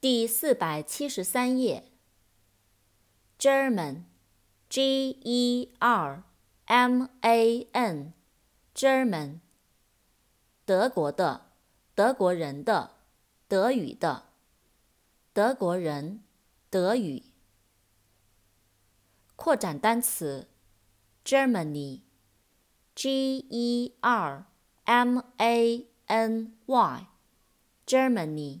第四百七十三页。German，G-E-R-M-A-N，German，德国的，德国人的，德语的，德国人，德语。扩展单词：Germany，G-E-R-M-A-N-Y，Germany。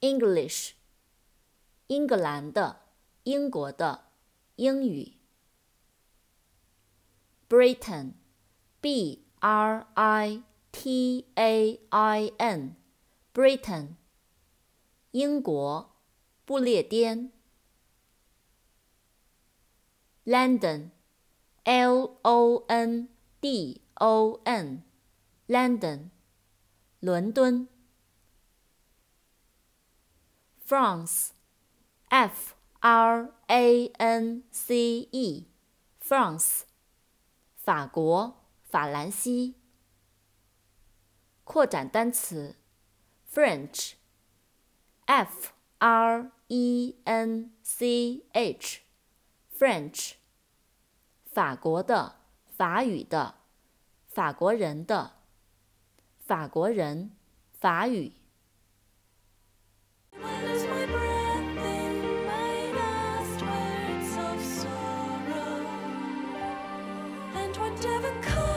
English，英格兰的，英国的，英语。Britain，B-R-I-T-A-I-N，Britain，英国，不列颠。London，L-O-N-D-O-N，London，伦敦。France，F-R-A-N-C-E，France，法国，法兰西。扩展单词，French，F-R-E-N-C-H，French，法国的，法语的，法国人的，法国人，法语。never come.